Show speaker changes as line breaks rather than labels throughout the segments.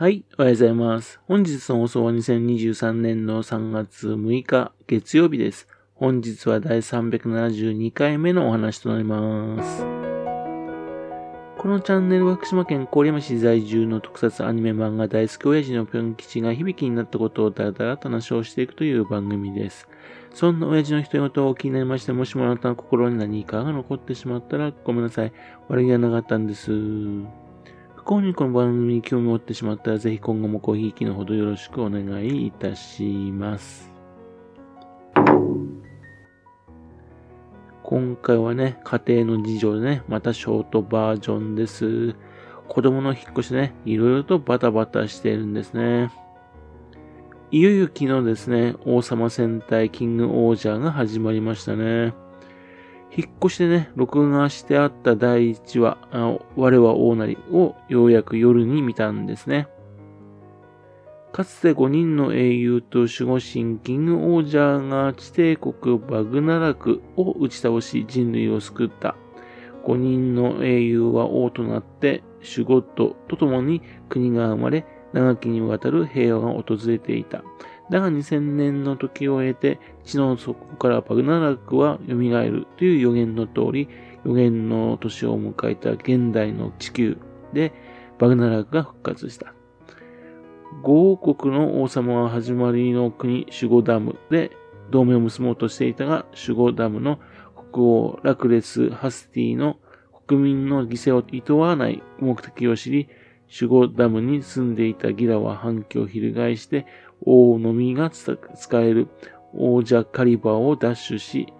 はい、おはようございます。本日の放送は2023年の3月6日月曜日です。本日は第372回目のお話となります。このチャンネルは福島県郡山市在住の特撮アニメ漫画大好き親父のぴょん吉が響きになったことをだらだらと話をしていくという番組です。そんな親父の人事を気になりまして、もしもあなたの心に何かが残ってしまったらごめんなさい。悪気はなかったんです。不幸にこの番組に興味を持ってしまったら、ぜひ今後もごひいきのほどよろしくお願いいたします。今回はね、家庭の事情でね、またショートバージョンです。子供の引っ越しね、いろいろとバタバタしているんですね。いよいよ昨日ですね、王様戦隊キングオージャーが始まりましたね。引っ越しでね、録画してあった第1話、我は大なりをようやく夜に見たんですね。かつて5人の英雄と守護神キングオージャーが地帝国バグナラクを打ち倒し人類を救った。5人の英雄は王となってシュゴッドと共に国が生まれ、長きにわたる平和が訪れていた。だが2000年の時を経て、地の底からバグナラクは蘇るという予言の通り、予言の年を迎えた現代の地球でバグナラクが復活した。5王国の王様は始まりの国シュゴダムで同盟を結ぼうとしていたが、シュゴダムの国王ラクレス・ハスティの国民の犠牲を厭わない目的を知り、シュゴダムに住んでいたギラは反旗を翻して王のみが使える王者カリバーを奪取し、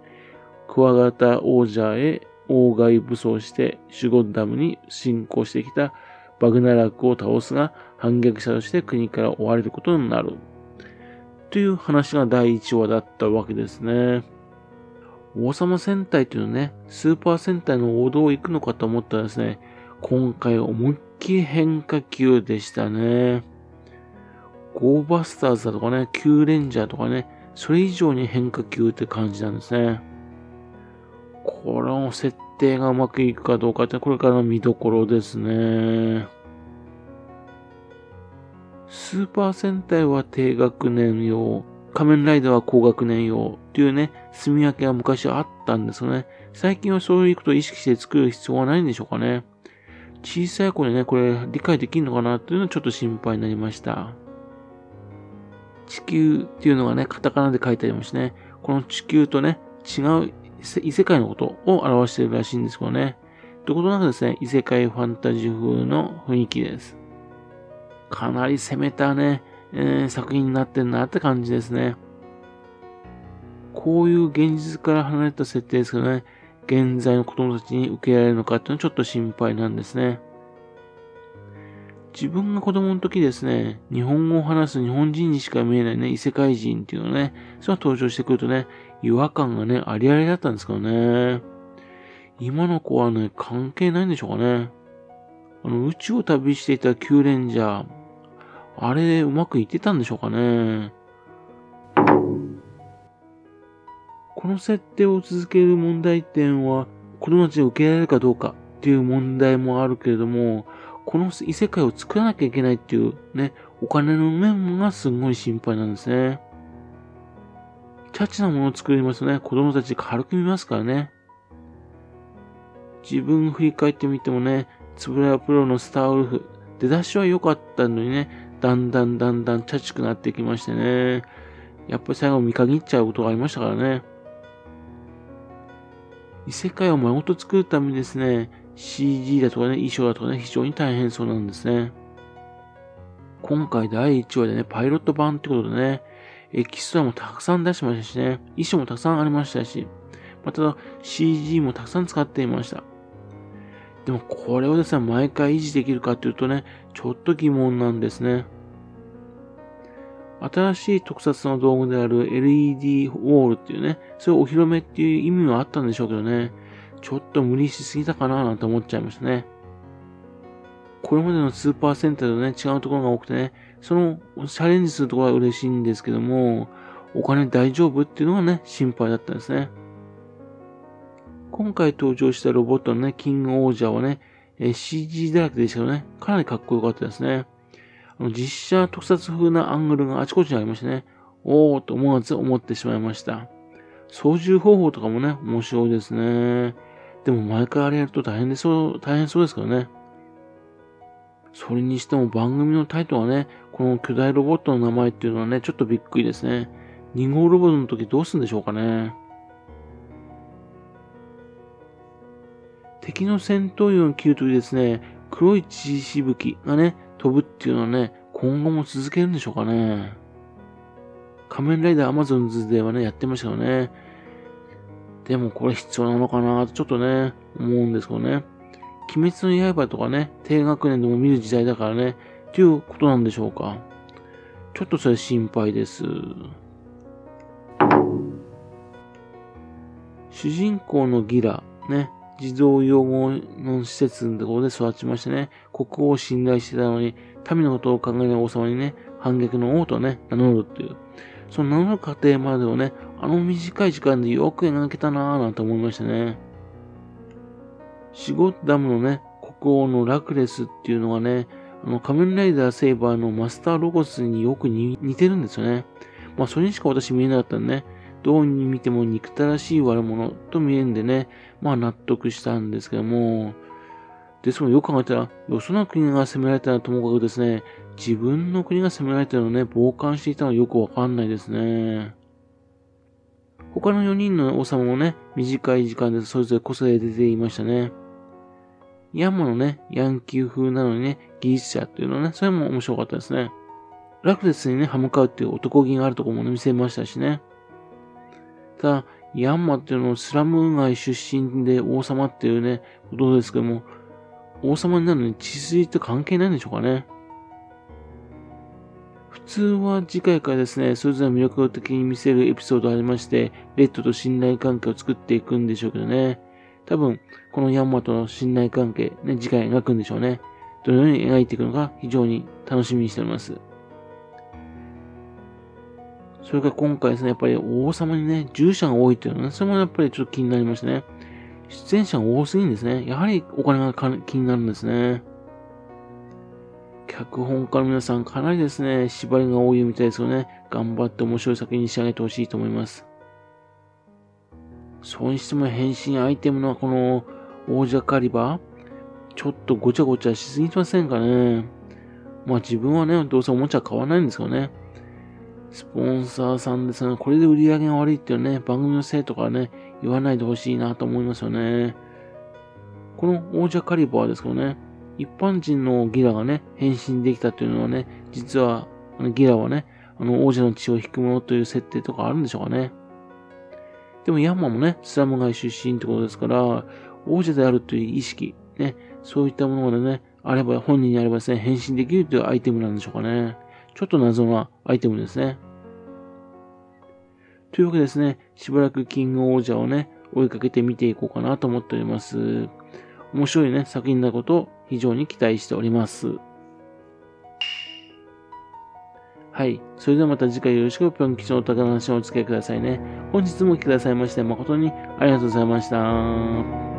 クワガタ王者へ王外武装してシュゴッダムに侵攻してきたバグナラクを倒すが反逆者として国から追われることになる。という話が第1話だったわけですね。王様戦隊というのね、スーパー戦隊の王道を行くのかと思ったらですね、今回思いっきり変化球でしたね。ゴーバスターズだとかね、キューレンジャーとかね、それ以上に変化球って感じなんですね。この設定がうまくいくかどうかってこれからの見どころですね。スーパー戦隊は低学年用、仮面ライダーは高学年用っていうね、住み分けが昔あったんですよね。最近はそういうことを意識して作る必要はないんでしょうかね。小さい子にね、これ理解できるのかなっていうのはちょっと心配になりました。地球っていうのがね、カタカナで書いてありますね。この地球とね、違う異世界のことを表しているらしいんですけどね。ということなくですね、異世界ファンタジー風の雰囲気です。かなり攻めたね、えー、作品になってるなって感じですね。こういう現実から離れた設定ですけどね、現在の子供たちに受けられるのかっていうのはちょっと心配なんですね。自分が子供の時ですね、日本語を話す日本人にしか見えないね、異世界人っていうのね、それが登場してくるとね、違和感がね、ありありだったんですけどね。今の子はね、関係ないんでしょうかね。あの、宇宙を旅していたキューレンジャー、あれ、うまくいってたんでしょうかね。この設定を続ける問題点は、子供たちに受けられるかどうかっていう問題もあるけれども、この異世界を作らなきゃいけないっていうね、お金の面がすごい心配なんですね。チャッチなものを作りますとね、子供たち軽く見ますからね。自分振り返ってみてもね、つぶらやプロのスターウルフ、出だしは良かったのにね、だんだんだんだんチャチくなってきましてね。やっぱり最後見限っちゃうことがありましたからね。異世界を丸ごと作るためにですね、CG だとかね、衣装だとかね、非常に大変そうなんですね。今回第1話でね、パイロット版ってことでね、エキストラもたくさん出しましたしね、衣装もたくさんありましたし、また CG もたくさん使っていました。でもこれをですね、毎回維持できるかっていうとね、ちょっと疑問なんですね。新しい特撮の道具である LED ウォールっていうね、そういうお披露目っていう意味はあったんでしょうけどね、ちょっと無理しすぎたかななんて思っちゃいましたね。これまでのスーパーセンターとね、違うところが多くてね、そのチャレンジするところは嬉しいんですけども、お金大丈夫っていうのがね、心配だったんですね。今回登場したロボットのね、キングオージャーはね、え CG だらけでしたけどね、かなりかっこよかったですね。あの実写特撮風なアングルがあちこちにありましてね、おーと思わず思ってしまいました。操縦方法とかもね、面白いですね。でも毎回あれやると大変でそう、大変そうですからね。それにしても番組のタイトルはね、この巨大ロボットの名前っていうのはね、ちょっとびっくりですね。2号ロボットの時どうするんでしょうかね。敵の戦闘員を切るときですね、黒い血しぶきがね、飛ぶっていうのはね、今後も続けるんでしょうかね。仮面ライダーアマゾンズではね、やってましたよね。でもこれ必要なのかなとちょっとね、思うんですけどね。鬼滅の刃とかね、低学年でも見る時代だからね、ということなんでしょうか。ちょっとそれ心配です。主人公のギラ、ね、児童養護の施設のところで育ちましてね、国王を信頼してたのに、民のことを考えない王様にね、反撃の王とね、名乗るっていう。その名乗る過程までをね、あの短い時間でよく描けたなぁなんて思いましたね。シゴッダムのね、国王のラクレスっていうのがね、あの、仮面ライダーセイバーのマスターロゴスによく似てるんですよね。まあ、それにしか私見えなかったんでね、どうに見ても憎たらしい悪者と見えんでね、まあ納得したんですけども、ですもよく考えたら、よその国が攻められたらともかくですね、自分の国が攻められたのをね、傍観していたのはよくわかんないですね。他の4人の王様もね、短い時間でそれぞれ個性出ていましたね。ヤンマのね、ヤンキー風なのにね、技術者っていうのはね、それも面白かったですね。ラクレスにね、歯向かうっていう男気があるとこもね、見せましたしね。ただ、ヤンマっていうのはスラム街出身で王様っていうね、ことですけども、王様になるのに血筋って関係ないんでしょうかね。普通は次回からですね、それぞれ魅力的に見せるエピソードありまして、レッドと信頼関係を作っていくんでしょうけどね。多分、このヤンマとの信頼関係、ね、次回描くんでしょうね。どのように描いていくのか非常に楽しみにしております。それから今回ですね、やっぱり王様にね、従者が多いっていうのはね、それもやっぱりちょっと気になりましたね。出演者が多すぎんですね。やはりお金が気になるんですね。脚本家の皆さん、かなりですね、縛りが多いみたいですよね。頑張って面白い作品に仕上げてほしいと思います。それにしても変身アイテムのこの王者カリバー、ちょっとごちゃごちゃしすぎませんかね。まあ自分はね、どうせおもちゃ買わないんですよね。スポンサーさんですが、これで売り上げが悪いっていうね、番組のせいとかね、言わないでほしいなと思いますよね。この王者カリバーですけどね、一般人のギラがね、変身できたっていうのはね、実は、あのギラはね、あの王者の血を引くものという設定とかあるんでしょうかね。でもヤンマもね、スラム街出身ってことですから、王者であるという意識、ね、そういったものがね、あれば、本人にあればですね、変身できるというアイテムなんでしょうかね。ちょっと謎なアイテムですね。というわけですね、しばらくキング王者をね、追いかけて見ていこうかなと思っております。面白いね、作品なことを非常に期待しております。はい。それではまた次回よろしくぴょん吉の宝の話をお付き合いくださいね。本日も来てくださいまして誠にありがとうございました。